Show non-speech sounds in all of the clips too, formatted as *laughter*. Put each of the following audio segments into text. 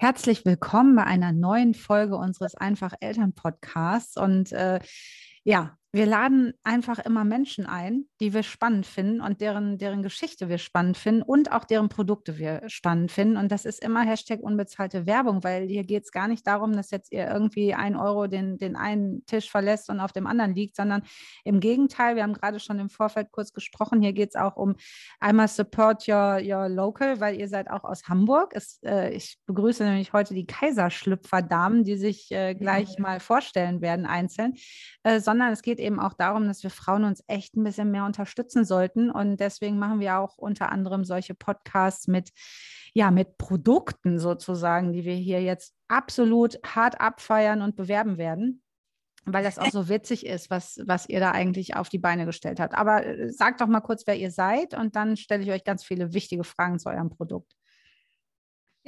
Herzlich willkommen bei einer neuen Folge unseres Einfach Eltern Podcasts. Und äh, ja, wir laden einfach immer Menschen ein, die wir spannend finden und deren, deren Geschichte wir spannend finden und auch deren Produkte wir spannend finden. Und das ist immer Hashtag unbezahlte Werbung, weil hier geht es gar nicht darum, dass jetzt ihr irgendwie ein Euro den, den einen Tisch verlässt und auf dem anderen liegt, sondern im Gegenteil, wir haben gerade schon im Vorfeld kurz gesprochen, hier geht es auch um einmal Support Your, your Local, weil ihr seid auch aus Hamburg. Es, äh, ich begrüße nämlich heute die Kaiserschlüpfer-Damen, die sich äh, gleich ja. *laughs* mal vorstellen werden einzeln, äh, sondern es geht geht eben auch darum, dass wir Frauen uns echt ein bisschen mehr unterstützen sollten. Und deswegen machen wir auch unter anderem solche Podcasts mit, ja, mit Produkten sozusagen, die wir hier jetzt absolut hart abfeiern und bewerben werden weil das auch so witzig ist, was, was ihr da eigentlich auf die Beine gestellt habt. Aber äh, sagt doch mal kurz, wer ihr seid und dann stelle ich euch ganz viele wichtige Fragen zu eurem Produkt.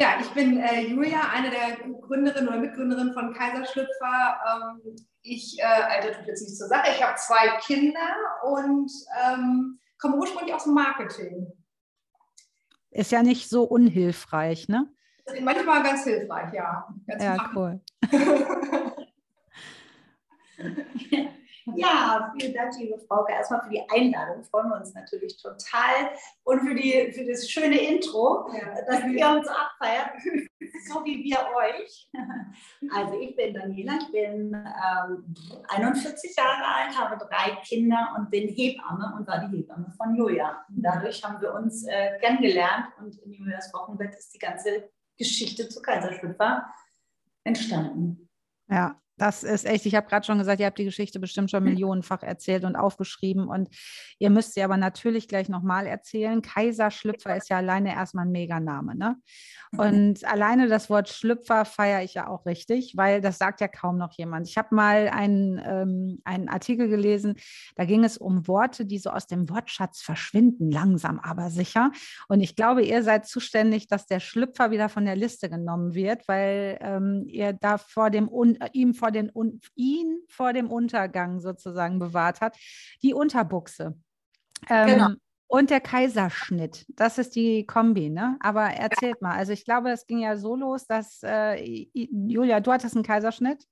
Ja, ich bin äh, Julia, eine der Gründerinnen oder Mitgründerinnen von Kaiserschlüpfer. Ähm, ich, äh, Alter tut jetzt nicht zur Sache, ich habe zwei Kinder und ähm, komme ursprünglich aus dem Marketing. Ist ja nicht so unhilfreich, ne? Manchmal ganz hilfreich, ja. Ganz ja, cool. *laughs* *laughs* Ja, vielen Dank, liebe Frauke, erstmal für die Einladung. Freuen wir uns natürlich total. Und für, die, für das schöne Intro, ja. dass ihr uns abfeiert, so wie wir euch. Also ich bin Daniela, ich bin ähm, 41 Jahre alt, habe drei Kinder und bin Hebamme und war die Hebamme von Julia. Und dadurch haben wir uns äh, kennengelernt und in Julias Wochenbett ist die ganze Geschichte zu Kaiserschlüpfer entstanden. Ja, das ist echt, ich habe gerade schon gesagt, ihr habt die Geschichte bestimmt schon millionenfach erzählt und aufgeschrieben und ihr müsst sie aber natürlich gleich nochmal erzählen. Kaiserschlüpfer ist ja alleine erstmal ein Meganame, ne? Und alleine das Wort Schlüpfer feiere ich ja auch richtig, weil das sagt ja kaum noch jemand. Ich habe mal einen, ähm, einen Artikel gelesen, da ging es um Worte, die so aus dem Wortschatz verschwinden, langsam aber sicher. Und ich glaube, ihr seid zuständig, dass der Schlüpfer wieder von der Liste genommen wird, weil ähm, ihr da vor dem, ihm vor den, ihn vor dem Untergang sozusagen bewahrt hat, die Unterbuchse. Ähm, genau. Und der Kaiserschnitt, das ist die Kombi, ne? Aber erzählt mal, also ich glaube, es ging ja so los, dass, äh, Julia, du hattest einen Kaiserschnitt?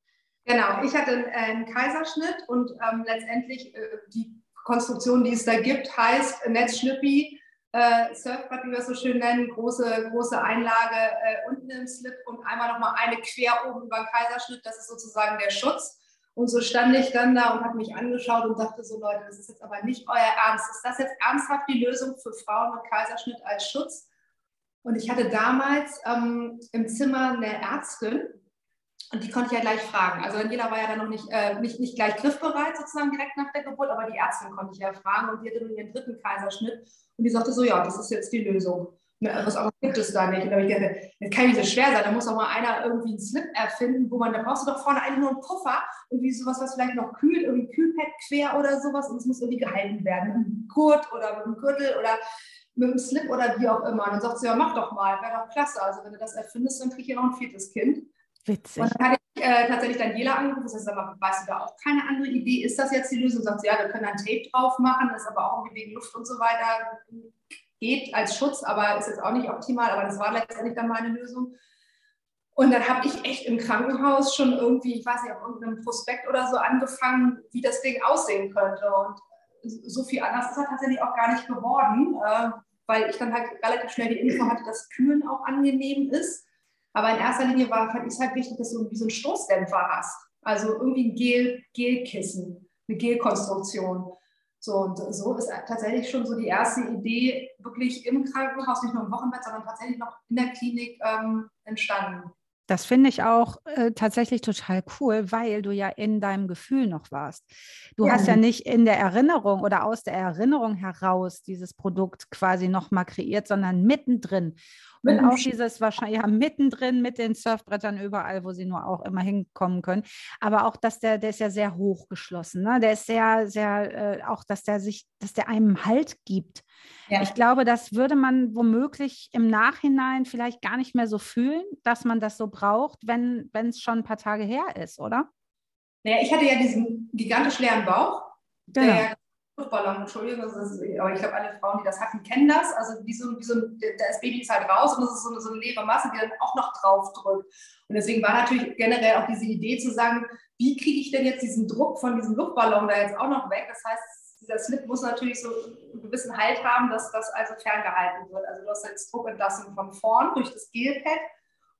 Genau, ich hatte einen Kaiserschnitt und ähm, letztendlich äh, die Konstruktion, die es da gibt, heißt Netzschnippi, äh, Surfbrett, wie wir es so schön nennen, große, große Einlage äh, unten im Slip und einmal nochmal eine quer oben über den Kaiserschnitt, das ist sozusagen der Schutz. Und so stand ich dann da und habe mich angeschaut und dachte so, Leute, das ist jetzt aber nicht euer Ernst. Ist das jetzt ernsthaft die Lösung für Frauen mit Kaiserschnitt als Schutz? Und ich hatte damals ähm, im Zimmer eine Ärztin und die konnte ich ja gleich fragen. Also Daniela war ja dann noch nicht, äh, nicht, nicht gleich griffbereit sozusagen direkt nach der Geburt, aber die Ärztin konnte ich ja fragen und die hatte nun ihren dritten Kaiserschnitt und die sagte so, ja, das ist jetzt die Lösung. Was auch gibt es da nicht. Und da habe ich gedacht, das kann nicht so schwer sein. Da muss auch mal einer irgendwie einen Slip erfinden, wo man, da brauchst du doch vorne eigentlich nur einen Puffer, irgendwie sowas, was vielleicht noch kühlt, irgendwie Kühlpad quer oder sowas und es muss irgendwie gehalten werden. Mit einem Gurt oder mit einem Gürtel oder mit einem Slip oder wie auch immer. Und dann sagt sie, ja, mach doch mal, wäre doch klasse. Also wenn du das erfindest, dann kriege ich noch ein viertes Kind. Witzig. Und dann hatte ich äh, tatsächlich Daniela angerufen, das heißt, aber weißt du da auch keine andere Idee? Ist das jetzt die Lösung? Sagt sie, ja, wir können dann Tape drauf machen, das ist aber auch irgendwie wegen Luft und so weiter geht als Schutz, aber ist jetzt auch nicht optimal, aber das war letztendlich dann meine Lösung. Und dann habe ich echt im Krankenhaus schon irgendwie, ich weiß nicht, auf irgendeinem Prospekt oder so angefangen, wie das Ding aussehen könnte. Und so viel anders ist er tatsächlich auch gar nicht geworden, äh, weil ich dann halt relativ schnell die Info hatte, dass Kühlen auch angenehm ist. Aber in erster Linie war, fand ich es halt wichtig, dass du irgendwie so einen Stoßdämpfer hast. Also irgendwie ein Gel, Gelkissen, eine Gelkonstruktion. So, und so ist tatsächlich schon so die erste Idee wirklich im Krankenhaus, nicht nur im Wochenbett, sondern tatsächlich noch in der Klinik ähm, entstanden. Das finde ich auch äh, tatsächlich total cool, weil du ja in deinem Gefühl noch warst. Du ja. hast ja nicht in der Erinnerung oder aus der Erinnerung heraus dieses Produkt quasi nochmal kreiert, sondern mittendrin. Und auch dieses wahrscheinlich ja mittendrin mit den Surfbrettern überall, wo sie nur auch immer hinkommen können. Aber auch, dass der, der ist ja sehr hochgeschlossen. Ne? Der ist sehr, sehr, äh, auch, dass der sich, dass der einem Halt gibt. Ja. Ich glaube, das würde man womöglich im Nachhinein vielleicht gar nicht mehr so fühlen, dass man das so braucht, wenn es schon ein paar Tage her ist, oder? Naja, ich hatte ja diesen gigantisch leeren Bauch, genau. der Luftballon, Entschuldigung, ist, aber ich glaube, alle Frauen, die das hatten, kennen das. Also wie so, wie so das Baby ist halt raus und es ist so eine, so eine leere Masse, die dann auch noch drauf drückt. Und deswegen war natürlich generell auch diese Idee zu sagen, wie kriege ich denn jetzt diesen Druck von diesem Luftballon da jetzt auch noch weg? Das heißt, dieser Slip muss natürlich so einen gewissen Halt haben, dass das also ferngehalten wird. Also du hast jetzt Druckentlassung von vorn durch das Gelpad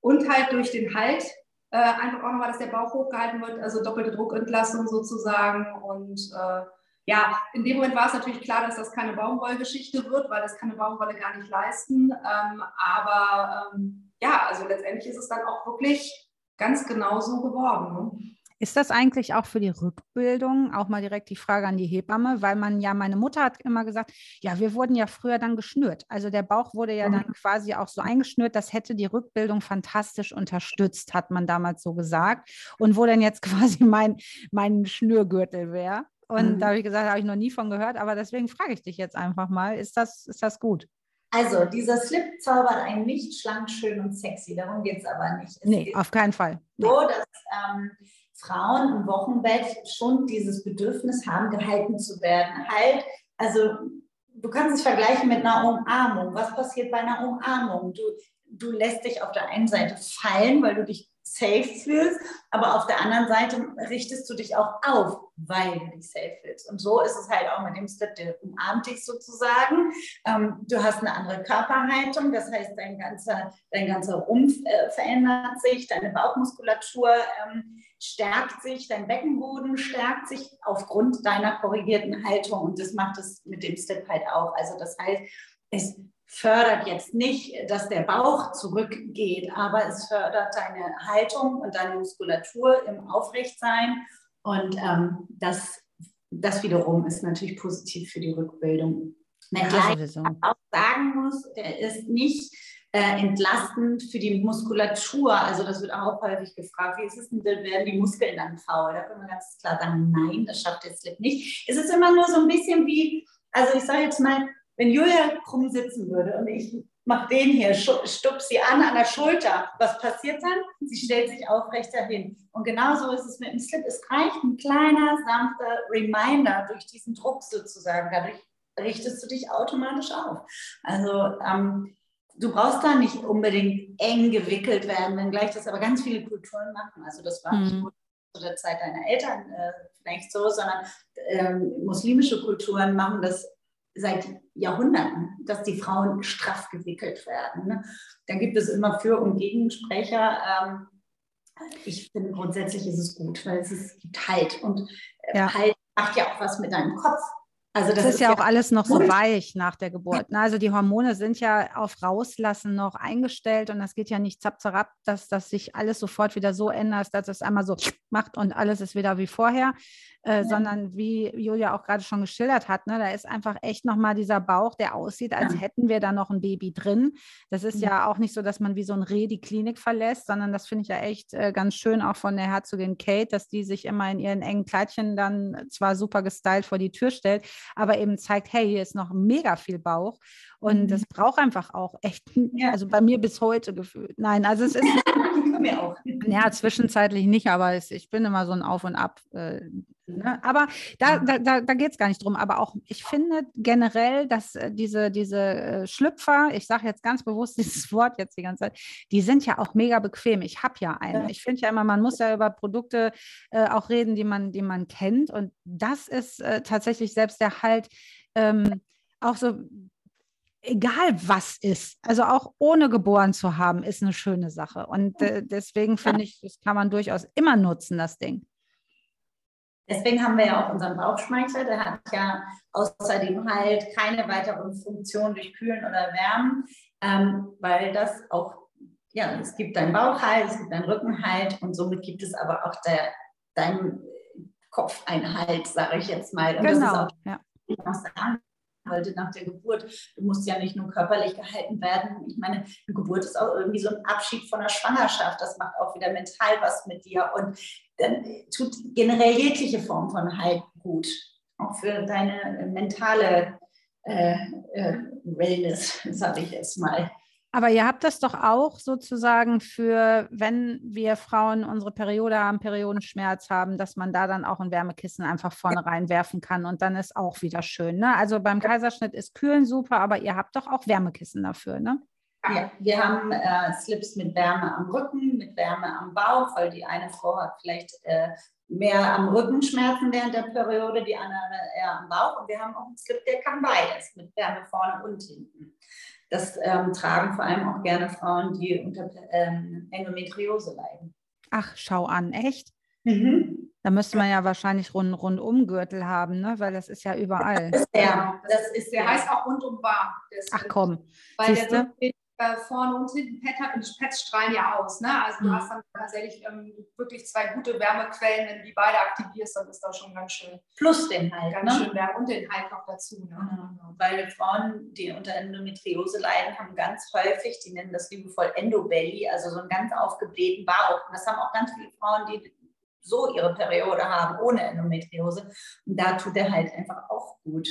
und halt durch den Halt äh, einfach auch nochmal, dass der Bauch hochgehalten wird, also doppelte Druckentlassung sozusagen und äh, ja, in dem Moment war es natürlich klar, dass das keine Baumwollgeschichte wird, weil das kann eine Baumwolle gar nicht leisten. Ähm, aber ähm, ja, also letztendlich ist es dann auch wirklich ganz genau so geworden. Ne? Ist das eigentlich auch für die Rückbildung? Auch mal direkt die Frage an die Hebamme, weil man ja, meine Mutter hat immer gesagt, ja, wir wurden ja früher dann geschnürt. Also der Bauch wurde ja mhm. dann quasi auch so eingeschnürt, das hätte die Rückbildung fantastisch unterstützt, hat man damals so gesagt. Und wo denn jetzt *laughs* quasi mein, mein Schnürgürtel wäre. Und mhm. da habe ich gesagt, habe ich noch nie von gehört, aber deswegen frage ich dich jetzt einfach mal, ist das, ist das gut? Also, dieser Slip zaubert einen nicht schlank, schön und sexy. Darum geht es aber nicht. Es nee, auf keinen Fall. So, dass ähm, Frauen im Wochenbett schon dieses Bedürfnis haben, gehalten zu werden. Halt, also du kannst es vergleichen mit einer Umarmung. Was passiert bei einer Umarmung? Du, du lässt dich auf der einen Seite fallen, weil du dich safe fühlst, aber auf der anderen Seite richtest du dich auch auf, weil du dich safe fühlst. Und so ist es halt auch mit dem Step, der umarmt dich sozusagen. Ähm, du hast eine andere Körperhaltung, das heißt, dein ganzer, dein ganzer Rumpf äh, verändert sich, deine Bauchmuskulatur ähm, stärkt sich, dein Beckenboden stärkt sich aufgrund deiner korrigierten Haltung. Und das macht es mit dem Step halt auch. Also das heißt, es fördert jetzt nicht, dass der Bauch zurückgeht, aber es fördert deine Haltung und deine Muskulatur im Aufrechtsein. Und ähm, das, das wiederum ist natürlich positiv für die Rückbildung. Wenngleich ja, ich auch sagen muss, der ist nicht äh, entlastend für die Muskulatur. Also das wird auch häufig gefragt, wie ist es denn, werden die Muskeln dann faul? Da können wir ganz klar sagen, nein, das schafft der Slip nicht. Es ist immer nur so ein bisschen wie, also ich sage jetzt mal, wenn Julia krumm sitzen würde und ich mache den hier, stup sie an an der Schulter, was passiert dann? Sie stellt sich aufrechter hin. Und genauso ist es mit dem Slip. Es reicht ein kleiner, sanfter Reminder durch diesen Druck sozusagen. Dadurch richtest du dich automatisch auf. Also ähm, du brauchst da nicht unbedingt eng gewickelt werden, wenngleich das aber ganz viele Kulturen machen. Also das war nicht mhm. nur zu der Zeit deiner Eltern äh, vielleicht so, sondern ähm, muslimische Kulturen machen das seit Jahrhunderten, dass die Frauen straff gewickelt werden. Ne? Da gibt es immer Für- und Gegensprecher. Ähm, ich finde grundsätzlich ist es gut, weil es ist, gibt Halt und äh, ja. Halt macht ja auch was mit deinem Kopf. Also das, das ist, ja auch alles noch so weich nach der Geburt. Ne? Also die Hormone sind ja auf Rauslassen noch eingestellt und das geht ja nicht zapp, zapp, dass das sich alles sofort wieder so ändert, dass es einmal so macht und alles ist wieder wie vorher, äh, ja. sondern wie Julia auch gerade schon geschildert hat, ne, da ist einfach echt nochmal dieser Bauch, der aussieht, als ja. hätten wir da noch ein Baby drin. Das ist ja. ja auch nicht so, dass man wie so ein Reh die Klinik verlässt, sondern das finde ich ja echt äh, ganz schön auch von der Herzogin Kate, dass die sich immer in ihren engen Kleidchen dann zwar super gestylt vor die Tür stellt, aber eben zeigt, hey, hier ist noch mega viel Bauch und mhm. das braucht einfach auch echt, also bei mir bis heute gefühlt. Nein, also es ist *laughs* mir auch. Ja, zwischenzeitlich nicht, aber es, ich bin immer so ein Auf und Ab. Äh, ne? Aber da, da, da, da geht es gar nicht drum. Aber auch, ich finde generell, dass äh, diese, diese äh, Schlüpfer, ich sage jetzt ganz bewusst *laughs* dieses Wort jetzt die ganze Zeit, die sind ja auch mega bequem. Ich habe ja eine. Ich finde ja immer, man muss ja über Produkte äh, auch reden, die man, die man kennt. Und das ist äh, tatsächlich selbst der Halt. Ähm, auch so egal was ist, also auch ohne geboren zu haben, ist eine schöne Sache. Und äh, deswegen finde ich, das kann man durchaus immer nutzen, das Ding. Deswegen haben wir ja auch unseren Bauchschmeichler, der hat ja außerdem halt keine weiteren Funktionen durch Kühlen oder Wärmen, ähm, weil das auch, ja, es gibt deinen Bauchhalt, es gibt deinen Rückenhalt und somit gibt es aber auch der, deinen Kopfeinhalt, sage ich jetzt mal. Und genau, das ist auch ja wollte nach der Geburt. Du musst ja nicht nur körperlich gehalten werden. Ich meine, eine Geburt ist auch irgendwie so ein Abschied von der Schwangerschaft. Das macht auch wieder mental was mit dir und dann tut generell jegliche Form von Halt gut. Auch für deine mentale äh, äh, Wellness, *laughs* sage ich jetzt mal. Aber ihr habt das doch auch sozusagen für, wenn wir Frauen unsere Periode haben, Periodenschmerz haben, dass man da dann auch ein Wärmekissen einfach vorne reinwerfen kann und dann ist auch wieder schön. Ne? Also beim Kaiserschnitt ist Kühlen super, aber ihr habt doch auch Wärmekissen dafür, ne? Ja, wir haben äh, Slips mit Wärme am Rücken, mit Wärme am Bauch, weil die eine Frau hat vielleicht äh, mehr am Rücken Schmerzen während der Periode, die andere eher am Bauch. Und wir haben auch einen Slip, der kann beides, mit Wärme vorne und hinten. Das ähm, tragen vor allem auch gerne Frauen, die unter ähm, Endometriose leiden. Ach, schau an, echt? Mhm. Da müsste man ja wahrscheinlich rund, Rundumgürtel haben, ne? weil das ist ja überall. Das ist der, das ist, der heißt auch rundum warm. Ach komm, weil Siehste? der äh, vorne und hinten Pads strahlen ja aus. Ne? Also du mhm. hast dann tatsächlich ähm, wirklich zwei gute Wärmequellen. Wenn du die beide aktivierst, dann ist das schon ganz schön. Plus den Halt. Ganz ne? schön Wärme und den Halt noch dazu. Ne? Mhm. Weil Frauen, die unter Endometriose leiden, haben ganz häufig, die nennen das liebevoll Endobelly, also so einen ganz aufgeblähten Bauch. Und das haben auch ganz viele Frauen, die so ihre Periode haben, ohne Endometriose. Und da tut der Halt einfach auch gut.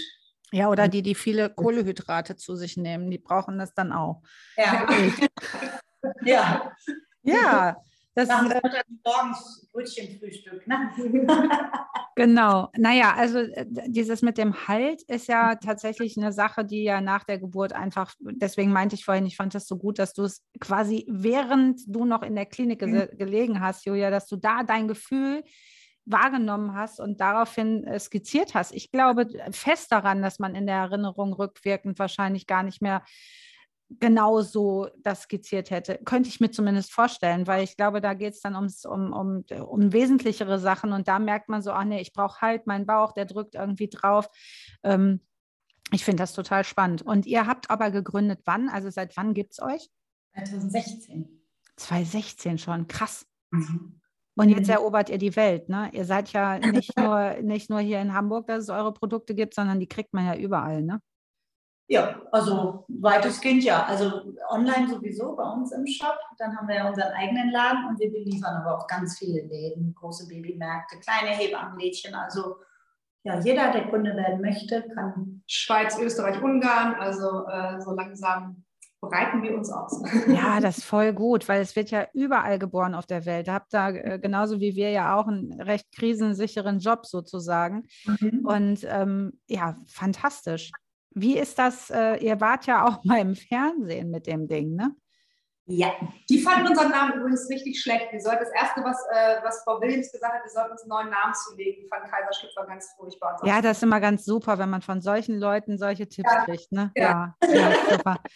Ja, oder die, die viele Kohlehydrate zu sich nehmen, die brauchen das dann auch. Ja. *laughs* ja. Ja. Das ist äh, morgens Brötchenfrühstück, ne? *laughs* genau. Naja, also äh, dieses mit dem Halt ist ja tatsächlich eine Sache, die ja nach der Geburt einfach, deswegen meinte ich vorhin, ich fand das so gut, dass du es quasi, während du noch in der Klinik ge mhm. gelegen hast, Julia, dass du da dein Gefühl wahrgenommen hast und daraufhin äh, skizziert hast. Ich glaube fest daran, dass man in der Erinnerung rückwirkend wahrscheinlich gar nicht mehr genau so das skizziert hätte. Könnte ich mir zumindest vorstellen, weil ich glaube, da geht es dann ums, um, um, um wesentlichere Sachen und da merkt man so, ach nee, ich brauche halt meinen Bauch, der drückt irgendwie drauf. Ähm, ich finde das total spannend. Und ihr habt aber gegründet wann? Also seit wann gibt es euch? 2016. 2016 schon, krass. Mhm. Und jetzt mhm. erobert ihr die Welt. Ne? Ihr seid ja nicht nur, nicht nur hier in Hamburg, dass es eure Produkte gibt, sondern die kriegt man ja überall. Ne? Ja, also weitestgehend ja. Also online sowieso bei uns im Shop. Dann haben wir ja unseren eigenen Laden und wir beliefern aber auch ganz viele Läden, große Babymärkte, kleine Hebammenlädchen. Also ja, jeder, der Kunde werden möchte, kann. Schweiz, Österreich, Ungarn, also äh, so langsam bereiten wir uns aus. Ja, *laughs* das ist voll gut, weil es wird ja überall geboren auf der Welt. Habt da äh, genauso wie wir ja auch einen recht krisensicheren Job sozusagen. Mhm. Und ähm, ja, fantastisch. Wie ist das? Äh, ihr wart ja auch *laughs* mal im Fernsehen mit dem Ding, ne? Ja. Die fanden unseren Namen übrigens richtig schlecht. Wir sollten das erste, was, äh, was Frau Williams gesagt hat, wir sollten uns einen neuen Namen zulegen. Die fand Kaiserschnitzer ganz furchtbar. Ja, das ist immer ganz super, wenn man von solchen Leuten solche Tipps ja. kriegt. Ne? Ja, ja, ja super. *laughs*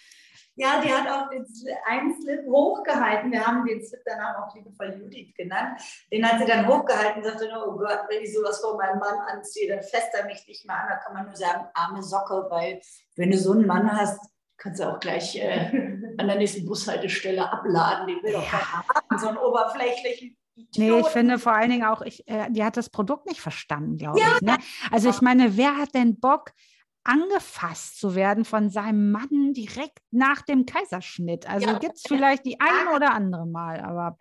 Ja, die hat auch den einen Slip hochgehalten. Wir haben den Slip danach auch liebevoll Judith genannt. Den hat sie dann hochgehalten und sagte, oh Gott, wenn ich sowas vor meinem Mann anziehe, dann fässt er mich nicht mehr an. Da kann man nur sagen, arme Socke, weil wenn du so einen Mann hast, kannst du auch gleich äh, an der nächsten Bushaltestelle abladen. Die will doch keiner haben, so einen oberflächlichen Nee, ich finde vor allen Dingen auch, ich, äh, die hat das Produkt nicht verstanden, glaube ja. ich. Ne? Also ich meine, wer hat denn Bock, angefasst zu werden von seinem Mann direkt nach dem Kaiserschnitt. Also ja, gibt es vielleicht die ein oder andere Mal, aber.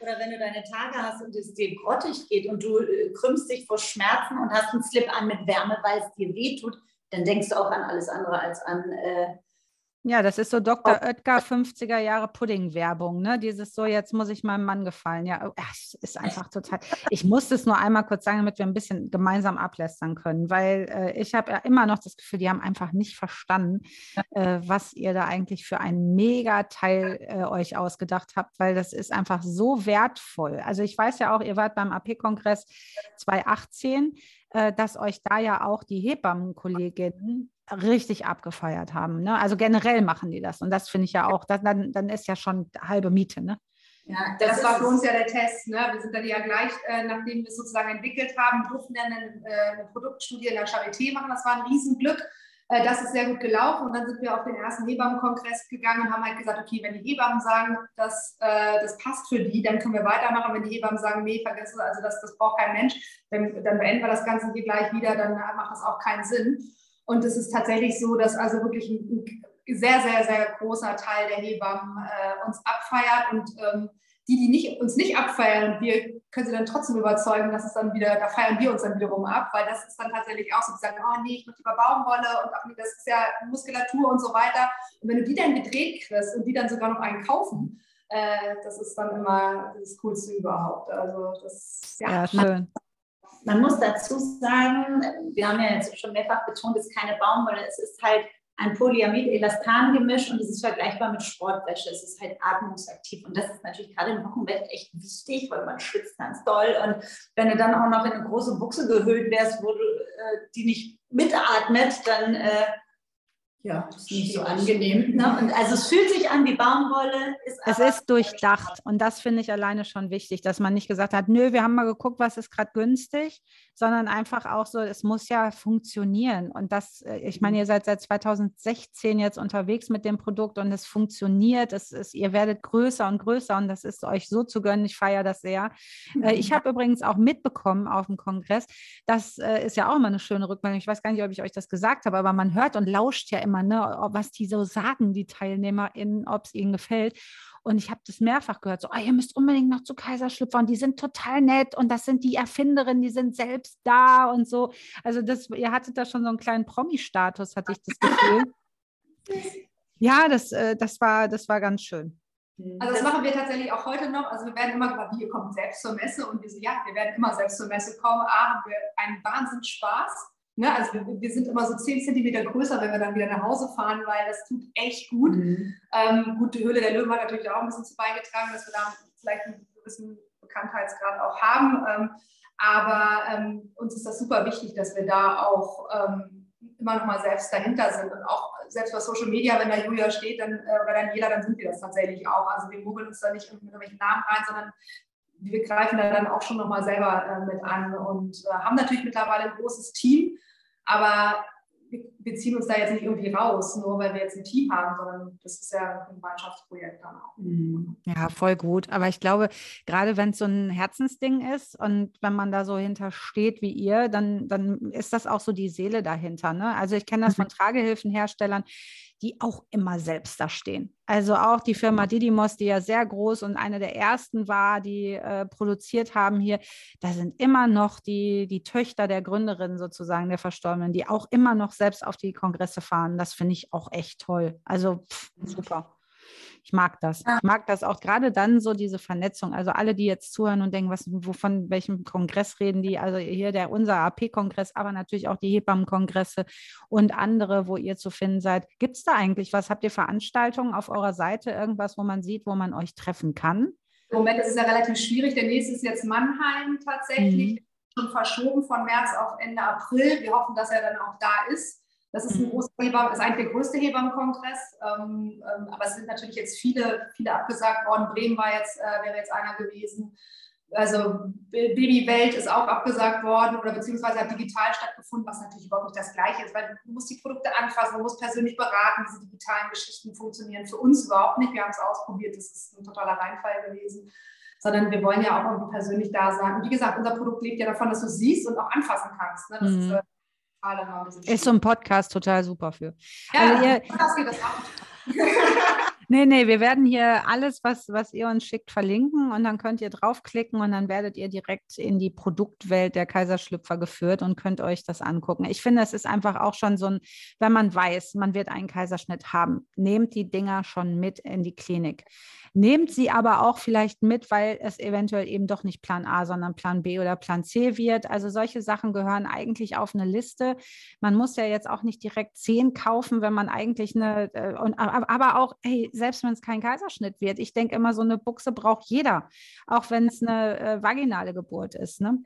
Oder wenn du deine Tage hast und es dir grottig geht und du äh, krümmst dich vor Schmerzen und hast einen Slip an mit Wärme, weil es dir wehtut, dann denkst du auch an alles andere als an äh, ja, das ist so Dr. Oh. Oetker 50er Jahre Pudding-Werbung, ne? Dieses so, jetzt muss ich meinem Mann gefallen. Ja, oh, es ist einfach total. *laughs* Ich muss es nur einmal kurz sagen, damit wir ein bisschen gemeinsam ablästern können, weil äh, ich habe ja immer noch das Gefühl, die haben einfach nicht verstanden, äh, was ihr da eigentlich für ein Mega-Teil äh, euch ausgedacht habt, weil das ist einfach so wertvoll. Also ich weiß ja auch, ihr wart beim AP-Kongress 2018 äh, dass euch da ja auch die Hebammenkolleginnen richtig abgefeiert haben. Ne? Also generell machen die das. Und das finde ich ja auch, das, dann, dann ist ja schon halbe Miete. Ne? Ja, das, das war für uns ja der Test. Ne? Wir sind dann ja gleich, äh, nachdem wir es sozusagen entwickelt haben, durften dann eine, äh, eine Produktstudie in der Charité machen. Das war ein Riesenglück. Äh, das ist sehr gut gelaufen. Und dann sind wir auf den ersten Hebammenkongress gegangen und haben halt gesagt, okay, wenn die Hebammen sagen, dass, äh, das passt für die, dann können wir weitermachen. Wenn die Hebammen sagen, nee, vergiss es, also das, das braucht kein Mensch, dann, dann beenden wir das Ganze hier gleich wieder, dann macht das auch keinen Sinn. Und es ist tatsächlich so, dass also wirklich ein, sehr, sehr, sehr großer Teil der Hebammen äh, uns abfeiert und ähm, die, die nicht, uns nicht abfeiern, wir können sie dann trotzdem überzeugen, dass es dann wieder, da feiern wir uns dann wiederum ab, weil das ist dann tatsächlich auch so, die sagen, oh nee, ich möchte lieber Baumwolle und ach nee, das ist ja Muskulatur und so weiter. Und wenn du die dann gedreht kriegst und die dann sogar noch einen kaufen, äh, das ist dann immer das Coolste überhaupt. Also das, ja, ja schön. Man muss dazu sagen, wir haben ja jetzt schon mehrfach betont, es ist keine Baumwolle, es ist halt ein Polyamid-Elastan-Gemisch und es ist vergleichbar mit Sportwäsche. Es ist halt atmungsaktiv und das ist natürlich gerade im Wochenbett echt wichtig, weil man schwitzt ganz doll und wenn du dann auch noch in eine große Buchse gehüllt wärst, wo du äh, die nicht mitatmet, dann äh, ja, ist nicht so angenehm. Ne? Und also es fühlt sich an wie Baumwolle. Ist es ist durchdacht und das finde ich alleine schon wichtig, dass man nicht gesagt hat, nö, wir haben mal geguckt, was ist gerade günstig, sondern einfach auch so, es muss ja funktionieren. Und das, äh, ich meine, ihr seid seit 2016 jetzt unterwegs mit dem Produkt und es funktioniert. Es ist, ihr werdet größer und größer und das ist euch so zu gönnen. Ich feiere das sehr. Äh, ich habe übrigens auch mitbekommen auf dem Kongress, das äh, ist ja auch immer eine schöne Rückmeldung. Ich weiß gar nicht, ob ich euch das gesagt habe, aber man hört und lauscht ja immer immer, ne, was die so sagen, die TeilnehmerInnen, ob es ihnen gefällt. Und ich habe das mehrfach gehört, so, oh, ihr müsst unbedingt noch zu Kaiserschlüpfer und die sind total nett und das sind die Erfinderinnen, die sind selbst da und so. Also das, ihr hattet da schon so einen kleinen Promi-Status, hatte ich das Gefühl. *laughs* ja, das, äh, das, war, das war ganz schön. Also das machen wir tatsächlich auch heute noch. Also wir werden immer ihr kommt selbst zur Messe und wir so, ja, wir werden immer selbst zur Messe kommen. A, haben wir einen Wahnsinns Spaß Ne? Also wir, wir, sind immer so 10 Zentimeter größer, wenn wir dann wieder nach Hause fahren, weil das tut echt gut. Mhm. Ähm, gut, die Höhle der Löwen hat natürlich auch ein bisschen zu beigetragen, dass wir da vielleicht einen gewissen Bekanntheitsgrad auch haben. Ähm, aber ähm, uns ist das super wichtig, dass wir da auch ähm, immer noch mal selbst dahinter sind und auch selbst bei Social Media, wenn da Julia steht dann, äh, oder dann jeder, dann sind wir das tatsächlich auch. Also wir mogeln uns da nicht mit irgendwelchen Namen rein, sondern wir greifen da dann auch schon noch mal selber äh, mit an und äh, haben natürlich mittlerweile ein großes Team, aber wir ziehen uns da jetzt nicht irgendwie raus, nur weil wir jetzt ein Team haben, sondern das ist ja ein Gemeinschaftsprojekt dann auch. Mhm. Ja, voll gut. Aber ich glaube, gerade wenn es so ein Herzensding ist und wenn man da so hintersteht wie ihr, dann, dann ist das auch so die Seele dahinter. Ne? Also ich kenne das von mhm. Tragehilfenherstellern die auch immer selbst da stehen. Also auch die Firma Didymos, die ja sehr groß und eine der ersten war, die äh, produziert haben hier, da sind immer noch die, die Töchter der Gründerin sozusagen, der Verstorbenen, die auch immer noch selbst auf die Kongresse fahren. Das finde ich auch echt toll. Also pff, super. Ich mag das. Ich mag das auch gerade dann so diese Vernetzung. Also alle, die jetzt zuhören und denken, was, wovon, welchem Kongress reden die? Also hier der unser AP-Kongress, aber natürlich auch die Hebammenkongresse und andere, wo ihr zu finden seid. Gibt es da eigentlich was? Habt ihr Veranstaltungen auf eurer Seite, irgendwas, wo man sieht, wo man euch treffen kann? Im Moment ist es ja relativ schwierig. Der nächste ist jetzt Mannheim tatsächlich. Mhm. Schon verschoben von März auf Ende April. Wir hoffen, dass er dann auch da ist. Das ist ein mhm. großer Hebammen, ist eigentlich der größte Hebammenkongress. Ähm, ähm, aber es sind natürlich jetzt viele, viele abgesagt worden. Bremen war jetzt, äh, wäre jetzt einer gewesen. Also Babywelt ist auch abgesagt worden oder beziehungsweise hat digital stattgefunden, was natürlich überhaupt nicht das Gleiche ist, weil du musst die Produkte anfassen, du musst persönlich beraten, diese digitalen Geschichten funktionieren für uns überhaupt nicht. Wir haben es ausprobiert, das ist ein totaler Reinfall gewesen sondern wir wollen ja auch irgendwie persönlich da sein. Und wie gesagt, unser Produkt lebt ja davon, dass du es siehst und auch anfassen kannst. Ne? Das mhm. ist äh, ist so ein Podcast total super für. Ja, also ihr, *laughs* das auch. *laughs* Nee, nee, wir werden hier alles, was, was ihr uns schickt, verlinken und dann könnt ihr draufklicken und dann werdet ihr direkt in die Produktwelt der Kaiserschlüpfer geführt und könnt euch das angucken. Ich finde, es ist einfach auch schon so ein, wenn man weiß, man wird einen Kaiserschnitt haben, nehmt die Dinger schon mit in die Klinik. Nehmt sie aber auch vielleicht mit, weil es eventuell eben doch nicht Plan A, sondern Plan B oder Plan C wird. Also solche Sachen gehören eigentlich auf eine Liste. Man muss ja jetzt auch nicht direkt zehn kaufen, wenn man eigentlich eine, äh, aber auch, hey, selbst wenn es kein Kaiserschnitt wird, ich denke immer, so eine Buchse braucht jeder, auch wenn es eine äh, vaginale Geburt ist. Ne?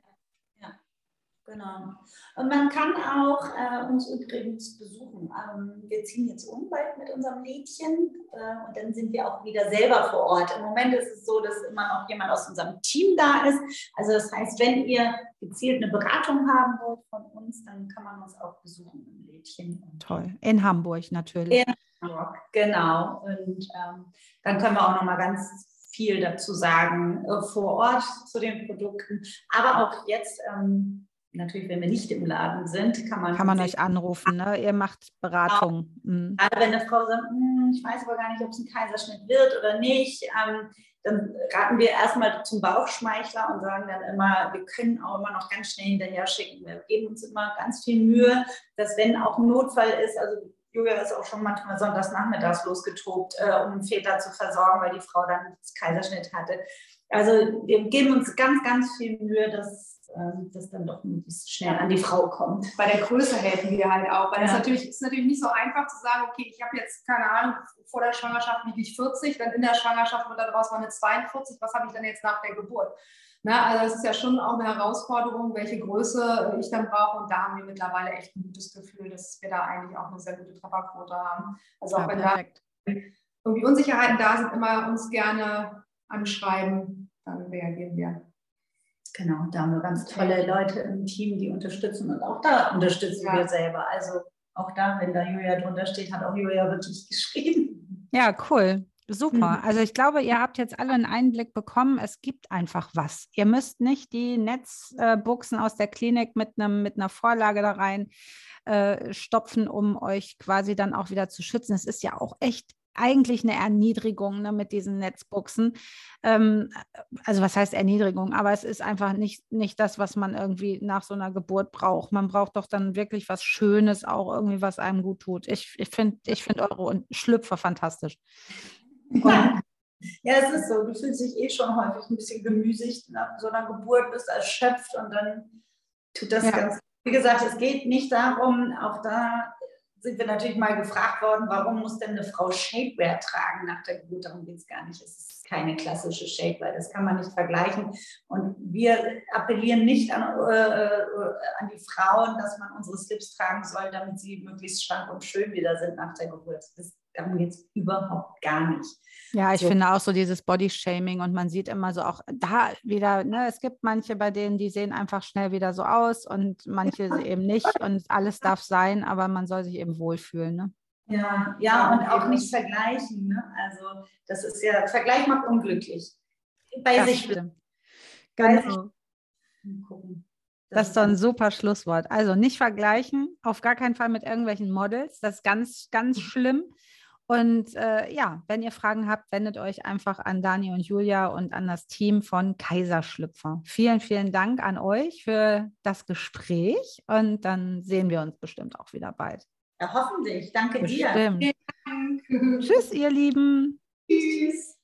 Genau. Und man kann auch äh, uns übrigens besuchen. Ähm, wir ziehen jetzt um bald mit unserem Mädchen äh, und dann sind wir auch wieder selber vor Ort. Im Moment ist es so, dass immer noch jemand aus unserem Team da ist. Also das heißt, wenn ihr gezielt eine Beratung haben wollt von uns, dann kann man uns auch besuchen im Lädchen. Toll. In Hamburg natürlich. In Hamburg, genau. Und ähm, dann können wir auch noch mal ganz viel dazu sagen äh, vor Ort zu den Produkten. Aber auch jetzt ähm, natürlich, wenn wir nicht im Laden sind, kann man. Kann man euch anrufen, ne? Ihr macht Beratung. Genau. Mhm. Gerade wenn eine Frau sagt, hm, ich weiß aber gar nicht, ob es ein Kaiserschnitt wird oder nicht, ähm, dann raten wir erstmal zum Bauchschmeichler und sagen dann immer, wir können auch immer noch ganz schnell hinterher schicken. Wir geben uns immer ganz viel Mühe, dass wenn auch ein Notfall ist, also Julia ist auch schon manchmal sonntags nachmittags losgetobt, äh, um Väter zu versorgen, weil die Frau dann das Kaiserschnitt hatte. Also wir geben uns ganz, ganz viel Mühe, dass ähm, das dann doch möglichst schnell an die Frau kommt. Bei der Größe helfen wir halt auch, weil es ja. natürlich ist natürlich nicht so einfach zu sagen, okay, ich habe jetzt keine Ahnung, vor der Schwangerschaft wiege ich 40, dann in der Schwangerschaft wird daraus mal eine 42, was habe ich dann jetzt nach der Geburt? Na, also es ist ja schon auch eine Herausforderung, welche Größe ich dann brauche. Und da haben wir mittlerweile echt ein gutes Gefühl, dass wir da eigentlich auch eine sehr gute Trefferquote haben. Also auch ja, wenn perfekt. da irgendwie Unsicherheiten da sind, immer uns gerne anschreiben, dann reagieren wir. Genau, da haben wir ganz tolle Leute im Team, die unterstützen und auch da unterstützen ja. wir selber. Also auch da, wenn da Julia drunter steht, hat auch Julia wirklich *laughs* geschrieben. Ja, cool. Super. Mhm. Also ich glaube, ihr habt jetzt alle einen Einblick bekommen. Es gibt einfach was. Ihr müsst nicht die Netzbuchsen aus der Klinik mit, einem, mit einer Vorlage da rein äh, stopfen, um euch quasi dann auch wieder zu schützen. Es ist ja auch echt eigentlich eine Erniedrigung ne, mit diesen Netzbuchsen. Ähm, also was heißt Erniedrigung? Aber es ist einfach nicht, nicht das, was man irgendwie nach so einer Geburt braucht. Man braucht doch dann wirklich was Schönes, auch irgendwie, was einem gut tut. Ich, ich finde ich find eure Schlüpfer fantastisch. Ja. ja, es ist so. Du fühlst dich eh schon häufig ein bisschen gemüßigt nach so einer Geburt, bist erschöpft und dann tut das ja. ganz. Wie gesagt, es geht nicht darum, auch da sind wir natürlich mal gefragt worden, warum muss denn eine Frau Shapewear tragen nach der Geburt? Darum geht es gar nicht. Es ist keine klassische Shapewear, das kann man nicht vergleichen. Und wir appellieren nicht an, äh, an die Frauen, dass man unsere Slips tragen soll, damit sie möglichst schlank und schön wieder sind nach der Geburt. Das, darum geht es überhaupt gar nicht. Ja, ich so. finde auch so dieses Body-Shaming und man sieht immer so auch da wieder, ne, es gibt manche bei denen, die sehen einfach schnell wieder so aus und manche ja. eben nicht und alles darf sein, aber man soll sich eben wohlfühlen. Ne? Ja, ja, und auch nicht vergleichen. Ne? Also das ist ja, Vergleich macht unglücklich. Bei das sich. Stimmt. Genau. Gucken. Das, das ist doch ein super Schlusswort. Also nicht vergleichen, auf gar keinen Fall mit irgendwelchen Models. Das ist ganz, ganz schlimm. Und äh, ja, wenn ihr Fragen habt, wendet euch einfach an Dani und Julia und an das Team von Kaiserschlüpfer. Vielen, vielen Dank an euch für das Gespräch und dann sehen wir uns bestimmt auch wieder bald. Ja, hoffentlich. Danke bestimmt. dir. Tschüss, ihr Lieben. Tschüss.